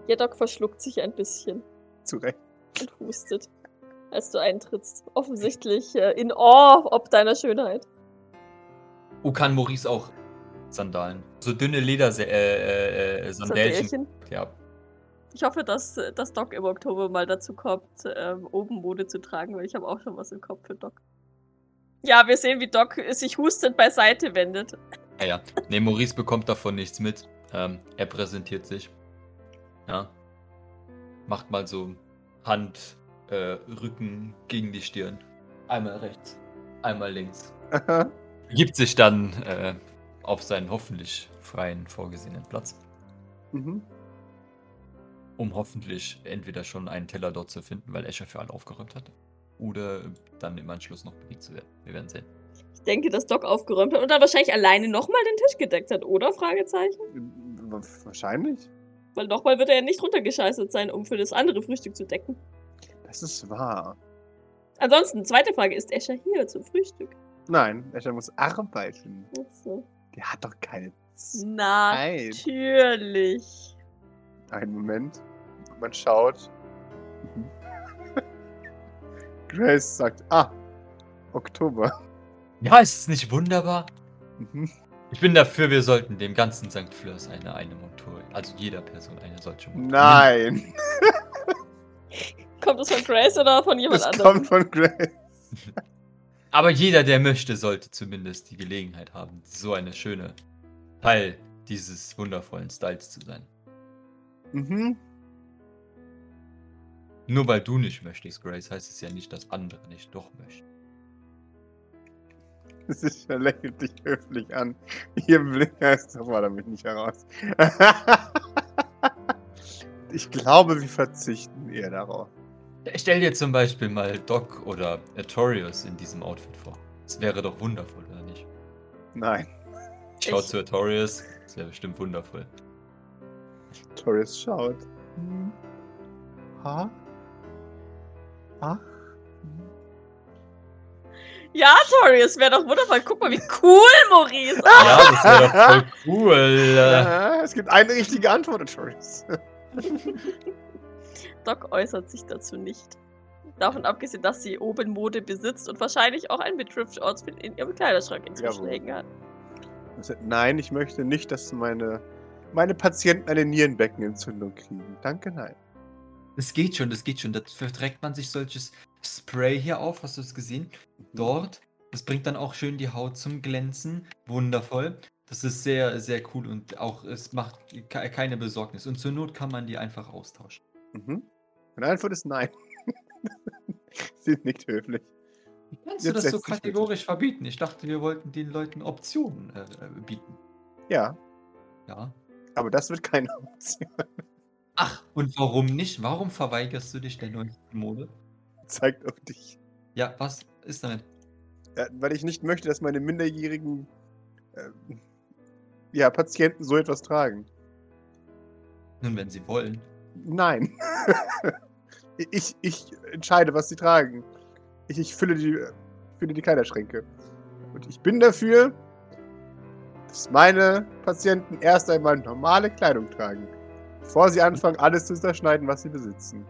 Speaker 1: Ja, Doc verschluckt sich ein bisschen
Speaker 2: Zu Recht.
Speaker 1: und hustet, als du eintrittst. Offensichtlich äh, in Awe ob deiner Schönheit.
Speaker 3: Oh, kann Maurice auch Sandalen? So dünne Ledersandälchen. Äh, äh. Sandälchen. Ja.
Speaker 1: Ich hoffe, dass, äh, dass Doc im Oktober mal dazu kommt, ähm, oben Mode zu tragen, weil ich habe auch schon was im Kopf für Doc. Ja, wir sehen, wie Doc sich hustend beiseite wendet.
Speaker 3: Ja, ja. Nee, Maurice bekommt davon nichts mit. Ähm, er präsentiert sich. Ja. Macht mal so Hand, äh, Rücken gegen die Stirn. Einmal rechts, einmal links. (laughs) Gibt sich dann äh, auf seinen hoffentlich freien vorgesehenen Platz,
Speaker 2: mhm.
Speaker 3: um hoffentlich entweder schon einen Teller dort zu finden, weil Escher für alle aufgeräumt hat, oder dann im Anschluss noch bedient zu werden. Wir werden sehen.
Speaker 1: Ich denke, dass Doc aufgeräumt hat und dann wahrscheinlich alleine nochmal den Tisch gedeckt hat, oder? Fragezeichen.
Speaker 2: Wahrscheinlich.
Speaker 1: Weil nochmal wird er ja nicht runtergescheißert sein, um für das andere Frühstück zu decken.
Speaker 2: Das ist wahr.
Speaker 1: Ansonsten, zweite Frage, ist Escher hier zum Frühstück?
Speaker 2: Nein, Escher muss arbeiten.
Speaker 1: Ach so.
Speaker 2: Der hat doch keine Zeit.
Speaker 1: Natürlich.
Speaker 2: Einen Moment. Man schaut. Mhm. (laughs) Grace sagt, ah, Oktober.
Speaker 3: Ja, ist es nicht wunderbar?
Speaker 2: Mhm.
Speaker 3: Ich bin dafür, wir sollten dem ganzen St. Flörs eine, eine Montur, also jeder Person eine solche Montur.
Speaker 2: Nein,
Speaker 1: Kommt das von Grace oder von jemand
Speaker 2: das
Speaker 1: anderem?
Speaker 2: kommt von Grace. (laughs)
Speaker 3: Aber jeder, der möchte, sollte zumindest die Gelegenheit haben, so eine schöne Teil dieses wundervollen Styles zu sein.
Speaker 2: Mhm.
Speaker 3: Nur weil du nicht möchtest, Grace, heißt es ja nicht, dass andere nicht doch möchten. (laughs)
Speaker 2: Sie lächelt dich höflich an. Ihr Blick heißt, das war damit nicht heraus. (laughs) ich glaube, wir verzichten eher darauf.
Speaker 3: Stell dir zum Beispiel mal Doc oder Artorius in diesem Outfit vor. Das wäre doch wundervoll, oder nicht?
Speaker 2: Nein,
Speaker 3: Schau
Speaker 1: Ich-
Speaker 3: zu Artorius, das wäre bestimmt wundervoll.
Speaker 2: Torres schaut. Hm. Ha? Ach?
Speaker 1: Ja, Tori, es wäre doch wundervoll. Guck mal, wie cool Maurice
Speaker 3: Ja, das wäre doch voll cool.
Speaker 2: Ja, es gibt eine richtige Antwort, Torres. (laughs)
Speaker 1: Doc äußert sich dazu nicht. Davon abgesehen, dass sie oben Mode besitzt und wahrscheinlich auch ein Midriff-Outfit in ihrem Kleiderschrank inzwischen
Speaker 2: Jawohl.
Speaker 1: hängen hat.
Speaker 2: Nein, ich möchte nicht, dass meine, meine Patienten eine Nierenbeckenentzündung kriegen. Danke, nein.
Speaker 3: Das geht schon, das geht schon. Da verträgt man sich solches Spray hier auf, hast du es gesehen? Dort. Das bringt dann auch schön die Haut zum Glänzen. Wundervoll. Das ist sehr, sehr cool und auch es macht ke- keine Besorgnis. Und zur Not kann man die einfach austauschen.
Speaker 2: Mhm. Meine Antwort ist nein. (laughs) Sie nickt höflich.
Speaker 3: Wie kannst
Speaker 2: Jetzt
Speaker 3: du das so kategorisch verbieten? Ich dachte, wir wollten den Leuten Optionen äh, äh, bieten.
Speaker 2: Ja,
Speaker 3: Ja.
Speaker 2: aber das wird keine (laughs) Option.
Speaker 3: Ach, und warum nicht? Warum verweigerst du dich der neuesten Mode?
Speaker 2: Zeigt auf dich.
Speaker 3: Ja, was ist damit?
Speaker 2: Ja, weil ich nicht möchte, dass meine minderjährigen ähm, ja, Patienten so etwas tragen.
Speaker 3: Nun, wenn sie wollen.
Speaker 2: Nein. (laughs) ich, ich entscheide, was sie tragen. Ich, ich fülle, die, fülle die Kleiderschränke. Und ich bin dafür, dass meine Patienten erst einmal normale Kleidung tragen. Bevor sie anfangen, alles zu zerschneiden, was sie besitzen.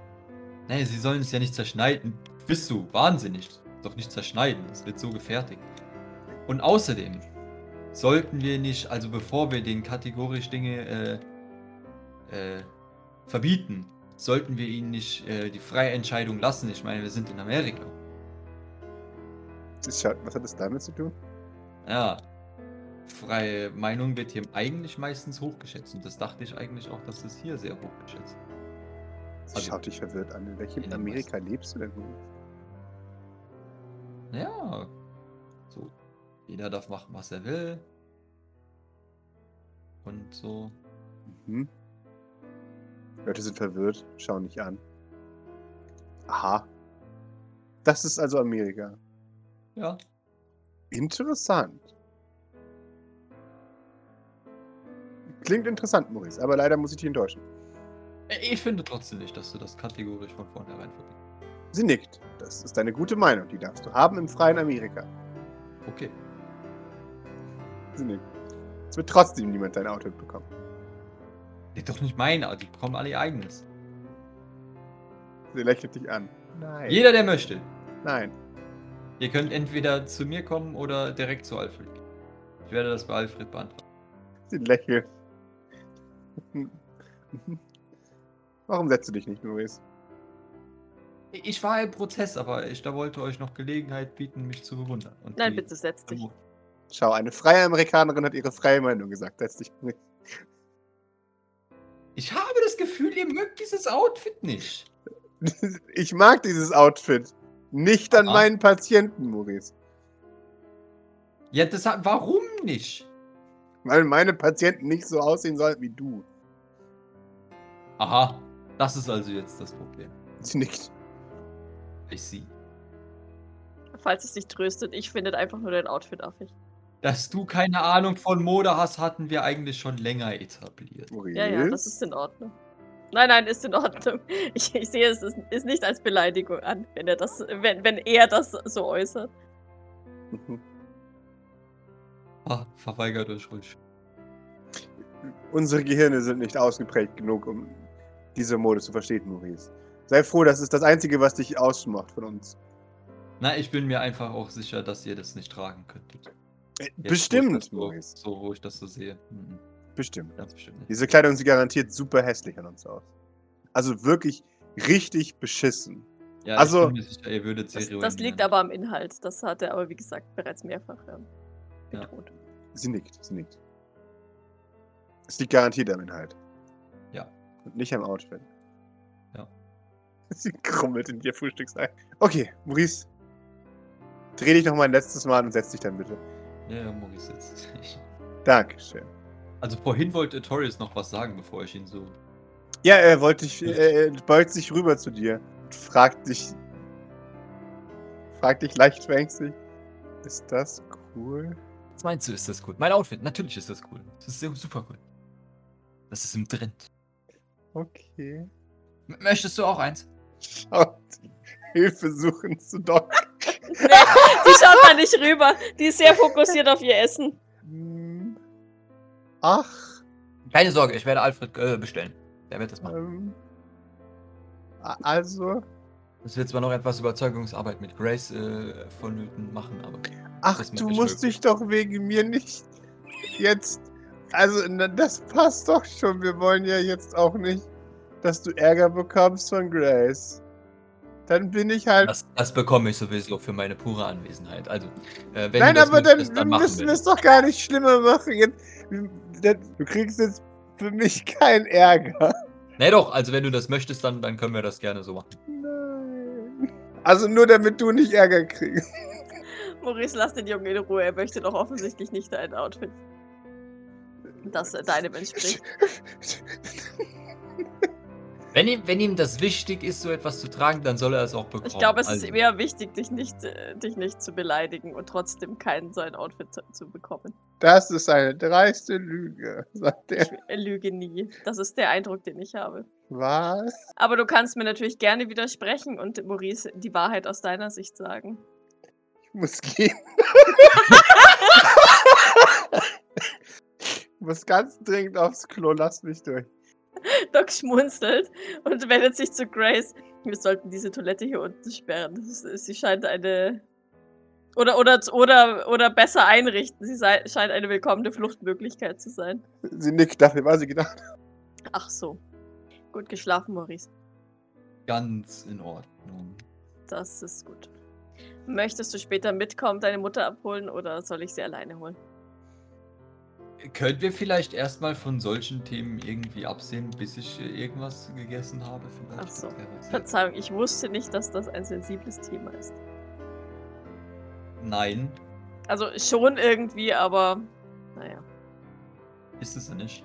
Speaker 3: Nee, sie sollen es ja nicht zerschneiden. Bist du wahnsinnig? Doch nicht zerschneiden. Es wird so gefertigt. Und außerdem sollten wir nicht, also bevor wir den kategorisch Dinge äh, äh, verbieten? Sollten wir ihnen nicht äh, die freie Entscheidung lassen? Ich meine, wir sind in Amerika.
Speaker 2: Was hat das damit zu tun?
Speaker 3: Ja. Freie Meinung wird hier eigentlich meistens hochgeschätzt. Und das dachte ich eigentlich auch, dass es hier sehr hochgeschätzt
Speaker 2: Sie
Speaker 3: Also-
Speaker 2: schaut dich verwirrt an. In welchem
Speaker 3: In
Speaker 2: Amerika lebst du denn wohl?
Speaker 3: Ja. So. Jeder darf machen, was er will. Und so.
Speaker 2: Mhm. Leute sind verwirrt, schauen nicht an. Aha. Das ist also Amerika.
Speaker 3: Ja.
Speaker 2: Interessant. Klingt interessant, Maurice, aber leider muss ich dich enttäuschen.
Speaker 3: Ich finde trotzdem nicht, dass du das kategorisch von vornherein verbindest.
Speaker 2: Sie nickt. Das ist eine gute Meinung, die darfst du haben im freien Amerika.
Speaker 3: Okay.
Speaker 2: Sie nickt. Es wird trotzdem niemand dein Outfit bekommen.
Speaker 3: Nee, doch nicht meine, also die bekommen alle ihr eigenes.
Speaker 2: Sie lächelt dich an. Nein.
Speaker 3: Jeder, der möchte.
Speaker 2: Nein.
Speaker 3: Ihr könnt entweder zu mir kommen oder direkt zu Alfred. Ich werde das bei Alfred beantworten.
Speaker 2: Sie lächelt. Warum setzt du dich nicht, Maurice?
Speaker 3: Ich war im Prozess, aber ich da wollte euch noch Gelegenheit bieten, mich zu bewundern. Und
Speaker 1: Nein, bitte setz dich.
Speaker 2: Schau, eine freie Amerikanerin hat ihre freie Meinung gesagt. Setz dich nicht.
Speaker 3: Ich habe das Gefühl, ihr mögt dieses Outfit nicht. (laughs)
Speaker 2: Ich mag dieses Outfit. Nicht an
Speaker 3: Aha.
Speaker 2: meinen Patienten, Maurice.
Speaker 3: Ja, das hat, warum nicht?
Speaker 2: Weil meine Patienten nicht so aussehen sollten wie du.
Speaker 3: Aha, das ist also jetzt das Problem.
Speaker 2: Sie nickt.
Speaker 3: Ich sehe.
Speaker 1: Falls es dich tröstet, ich finde einfach nur dein Outfit affig.
Speaker 3: Dass du keine Ahnung von Mode hast, hatten wir eigentlich schon länger etabliert.
Speaker 2: Maurice.
Speaker 1: Ja, ja, das ist in Ordnung. Nein, nein, ist in Ordnung. (laughs) Ich, ich sehe es ist, ist nicht als Beleidigung an, wenn er das, wenn, wenn er das so äußert. (laughs)
Speaker 3: Ah, verweigert euch ruhig.
Speaker 2: Unsere Gehirne sind nicht ausgeprägt genug, um diese Mode zu verstehen, Maurice. Sei froh, das ist das Einzige, was dich ausmacht von uns.
Speaker 3: Na, ich bin mir einfach auch sicher, dass ihr das nicht tragen könntet.
Speaker 2: Äh,
Speaker 3: Jetzt, wo
Speaker 2: bestimmt,
Speaker 3: so,
Speaker 2: Maurice.
Speaker 3: so, wo ich das so sehe. Mhm,
Speaker 2: Bestimmt.
Speaker 3: ganz bestimmt nicht.
Speaker 2: Diese Kleidung sieht garantiert super hässlich an uns aus. Also wirklich richtig beschissen.
Speaker 3: Ja,
Speaker 2: also-
Speaker 3: ich bin mir sicher, ihr würdet sie
Speaker 1: Das, das liegt aber am Inhalt. Das hat er aber, wie gesagt, bereits mehrfach ähm,
Speaker 3: Ja.
Speaker 1: betont.
Speaker 2: Sie nickt, sie nickt. Es liegt garantiert am Inhalt. Und nicht am Outfit.
Speaker 3: Ja. (laughs)
Speaker 2: Sie krummelt in ihr Frühstücksei. Okay, Maurice. Dreh dich noch mal ein letztes Mal und setz dich dann bitte.
Speaker 3: Ja, ja, Maurice jetzt. Ich,
Speaker 2: Dankeschön.
Speaker 3: also vorhin wollte Torius noch was sagen, bevor ich ihn so.
Speaker 2: Ja, er wollte dich, er beugt sich rüber zu dir und fragt dich, fragt dich leicht verängstigt, ist das cool?
Speaker 3: Was meinst du, ist das cool? Mein Outfit, natürlich ist das cool. Das ist super cool. Das ist im Trend.
Speaker 2: Okay.
Speaker 3: M möchtest du auch eins?
Speaker 2: Schaut, (laughs) Hilfe suchen zu Doc.
Speaker 1: Nee, (laughs) die schaut da nicht rüber. Die ist sehr fokussiert auf ihr Essen.
Speaker 2: Hm. Ach,
Speaker 3: Keine Sorge, ich werde Alfred äh, bestellen. Der wird das machen.
Speaker 2: ähm, also,
Speaker 3: Das wird zwar noch etwas Überzeugungsarbeit mit Grace äh, vonnöten machen, aber.
Speaker 2: ach, du musst
Speaker 3: nicht
Speaker 2: dich doch wegen mir nicht jetzt, also, das passt doch schon. Wir wollen ja jetzt auch nicht, dass du Ärger bekommst von Grace. Dann bin ich halt
Speaker 3: Das, das bekomme ich sowieso für meine pure Anwesenheit. Also, äh, wenn
Speaker 2: Nein,
Speaker 3: du das
Speaker 2: aber dann, wir
Speaker 3: machen
Speaker 2: müssen
Speaker 3: wir
Speaker 2: es doch gar nicht schlimmer machen. Jetzt, du kriegst jetzt für mich keinen Ärger.
Speaker 3: Nee, doch, also wenn du das möchtest, dann, dann können wir das gerne so machen.
Speaker 2: Nein. Also nur damit du nicht Ärger kriegst.
Speaker 1: Maurice, lass den Jungen in Ruhe. Er möchte doch offensichtlich nicht dein Outfit. Das deinem entspricht. (laughs)
Speaker 3: Wenn ihm, wenn ihm das wichtig ist, so etwas zu tragen, dann soll er es auch bekommen.
Speaker 1: Ich glaube, es
Speaker 3: also,
Speaker 1: ist eher wichtig, dich nicht, äh, dich nicht zu beleidigen und trotzdem kein so ein Outfit zu, zu bekommen.
Speaker 2: Das ist eine dreiste Lüge, sagt er.
Speaker 1: Ich äh, lüge nie. Das ist der Eindruck, den ich habe.
Speaker 2: Was?
Speaker 1: Aber du kannst mir natürlich gerne widersprechen und Maurice die Wahrheit aus deiner Sicht sagen.
Speaker 2: Ich muss gehen. (laughs) (laughs) muss ganz dringend aufs Klo, lass mich durch. (laughs)
Speaker 1: Doc schmunzelt und wendet sich zu Grace. Wir sollten diese Toilette hier unten sperren. Ist, sie scheint eine. Oder, oder, oder, oder besser einrichten. Sie sei, scheint eine willkommene Fluchtmöglichkeit zu sein.
Speaker 2: Sie nickt, dafür war sie gedacht.
Speaker 1: Ach so. Gut geschlafen, Maurice.
Speaker 3: Ganz in Ordnung.
Speaker 1: Das ist gut. Möchtest du später mitkommen, deine Mutter abholen oder soll ich sie alleine holen?
Speaker 3: Können wir vielleicht erstmal von solchen Themen irgendwie absehen, bis ich irgendwas gegessen habe? Vielleicht?
Speaker 1: Ach so. Verzeihung, ich wusste nicht, dass das ein sensibles Thema ist.
Speaker 3: Nein,
Speaker 1: Also schon irgendwie, aber naja,
Speaker 3: ist es nicht.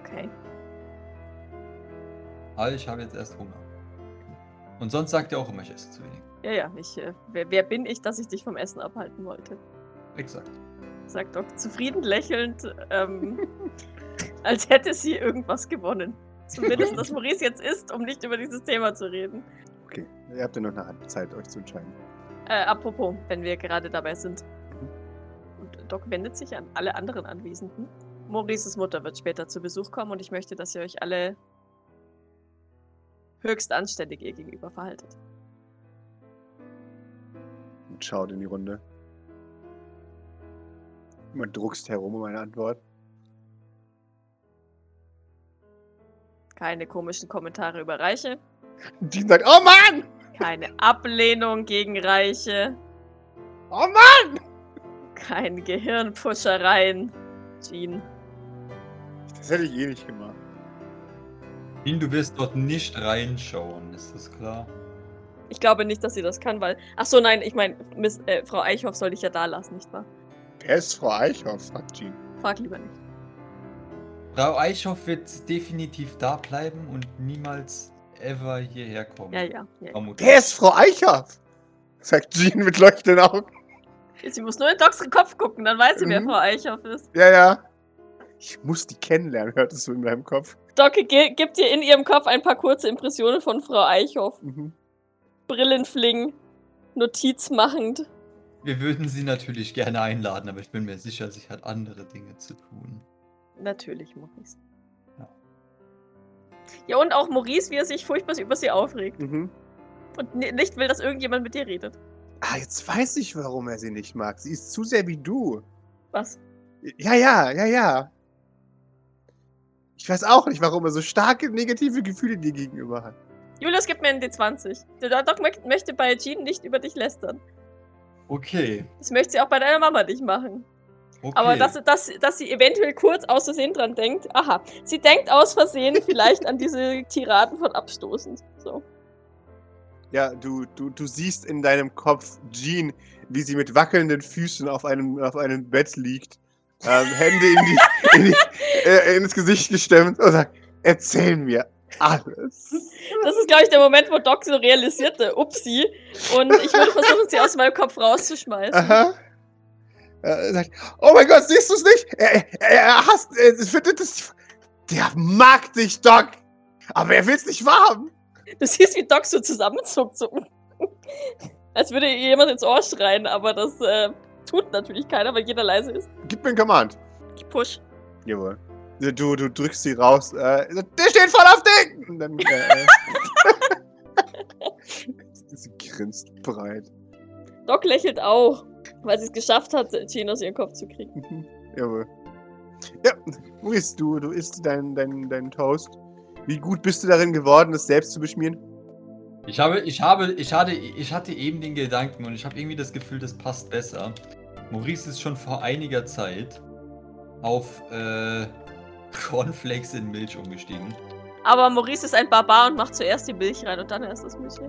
Speaker 1: okay.
Speaker 3: Aber ich habe jetzt erst Hunger. Und sonst sagt ihr auch immer, ich esse zu wenig.
Speaker 1: Ja, ja, ich, äh, wer, wer bin ich, dass ich dich vom Essen abhalten wollte?
Speaker 3: Exakt.
Speaker 1: Sagt Doc zufrieden lächelnd, ähm, (laughs) als hätte sie irgendwas gewonnen. Zumindest, dass Maurice jetzt isst, um nicht über dieses Thema zu reden.
Speaker 2: Okay, ihr habt ja noch eine Zeit, euch zu entscheiden.
Speaker 1: Äh, apropos, wenn wir gerade dabei sind. Und Doc wendet sich an alle anderen Anwesenden. Maurices Mutter wird später zu Besuch kommen und ich möchte, dass ihr euch alle höchst anständig ihr gegenüber verhaltet.
Speaker 2: Und schaut in die Runde. Man druckst herum um eine Antwort.
Speaker 1: Keine komischen Kommentare über Reiche,
Speaker 2: Die sagt, oh Mann!
Speaker 1: keine Ablehnung gegen Reiche,
Speaker 2: Oh Mann!
Speaker 1: keine Gehirnpfuschereien. Jean.
Speaker 2: Das hätte ich eh nicht gemacht.
Speaker 3: Ihn, du wirst dort nicht reinschauen, ist das klar?
Speaker 1: Ich glaube nicht, dass sie das kann, weil. Ach so, nein, ich meine, äh, Frau Eichhoff soll ich ja da lassen, nicht wahr?
Speaker 2: Wer ist Frau Eichhoff? fragt Jean.
Speaker 1: Frag lieber nicht.
Speaker 3: Frau Eichhoff wird definitiv da bleiben und niemals ever hierher kommen.
Speaker 1: Ja, ja. ja.
Speaker 3: Vermutlich.
Speaker 2: Wer ist Frau Eichhoff? Sagt Jean mit leuchtenden Augen.
Speaker 1: Sie muss nur in Docs Kopf gucken, dann weiß sie, wer
Speaker 2: Mhm.
Speaker 1: Frau Eichhoff ist.
Speaker 2: Ja, ja. Ich muss die kennenlernen, hört es so in meinem Kopf.
Speaker 1: Doc ge gibt dir in ihrem Kopf ein paar kurze Impressionen von Frau Eichhoff.
Speaker 2: Mhm.
Speaker 1: Brillenfling, notizmachend.
Speaker 3: Wir würden sie natürlich gerne einladen, aber ich bin mir sicher, sie hat andere Dinge zu tun.
Speaker 1: Natürlich, Maurice.
Speaker 3: Ja.
Speaker 1: Ja, und auch Maurice, wie er sich furchtbar über sie aufregt.
Speaker 2: Mhm.
Speaker 1: Und ni- nicht will, dass irgendjemand mit dir redet.
Speaker 2: Ah, jetzt weiß ich, warum er sie nicht mag. Sie ist zu sehr wie du.
Speaker 1: Was?
Speaker 2: Ja, ja, ja, ja. Ich weiß auch nicht, warum er so starke negative Gefühle dir gegenüber hat.
Speaker 1: Julius, gib mir einen D20. Der Doc mö- möchte bei Jean nicht über dich lästern.
Speaker 3: Okay.
Speaker 1: Das möchte sie auch bei deiner Mama nicht machen.
Speaker 3: okay.
Speaker 1: Aber dass, dass, dass sie eventuell kurz aus Versehen dran denkt. Aha, sie denkt aus Versehen (laughs) vielleicht an diese Tiraden von abstoßend. So.
Speaker 2: Ja, du, du, du siehst in deinem Kopf Jean, wie sie mit wackelnden Füßen auf einem, auf einem Bett liegt. Ähm, Hände in die, in die, äh, ins Gesicht gestemmt und sagt, erzähl mir alles.
Speaker 1: Das ist, glaube ich, der Moment, wo Doc so realisierte, upsi. Und ich würde versuchen, sie aus meinem Kopf rauszuschmeißen.
Speaker 2: Aha. Er sagt, oh mein Gott, siehst du es nicht? Er, er, er hasst, er findet es, der mag dich, Doc. Aber er will es nicht wahrhaben.
Speaker 1: Du siehst, wie Doc so zusammenzuckt. So. Als würde ihr jemand ins Ohr schreien, aber das äh, tut natürlich keiner, weil jeder leise ist.
Speaker 2: Gib mir einen Command.
Speaker 1: Ich push.
Speaker 2: Jawohl. Du, du drückst sie raus. Äh, er der steht voll auf Ding! Und dann, äh, (laughs) sie grinst breit.
Speaker 1: Doc lächelt auch, weil sie es geschafft hat, Jean aus ihrem Kopf zu kriegen.
Speaker 2: Mhm. Jawohl. Ja, Maurice, du, du isst deinen dein, dein Toast. Wie gut bist du darin geworden, das selbst zu beschmieren?
Speaker 3: Ich habe, ich habe, ich hatte, ich hatte eben den Gedanken und ich habe irgendwie das Gefühl, das passt besser. Maurice ist schon vor einiger Zeit auf äh, Cornflakes in Milch umgestiegen.
Speaker 1: Aber Maurice ist ein Barbar und macht zuerst die Milch rein und dann erst das Müsli.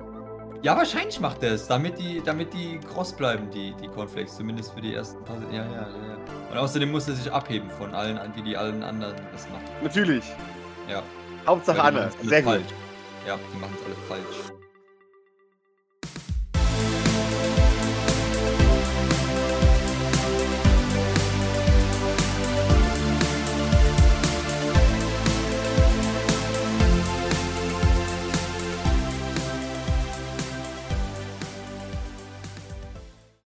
Speaker 3: Ja, wahrscheinlich macht er es, damit die, damit die kross bleiben, die, die Cornflakes, zumindest für die ersten paar. Ja, ja, ja, ja. Und außerdem muss er sich abheben von allen, an- wie die allen anderen das machen.
Speaker 2: Natürlich.
Speaker 3: Ja.
Speaker 2: Hauptsache Anne. Sehr
Speaker 3: falsch.
Speaker 2: gut.
Speaker 3: Ja, die machen es alle falsch.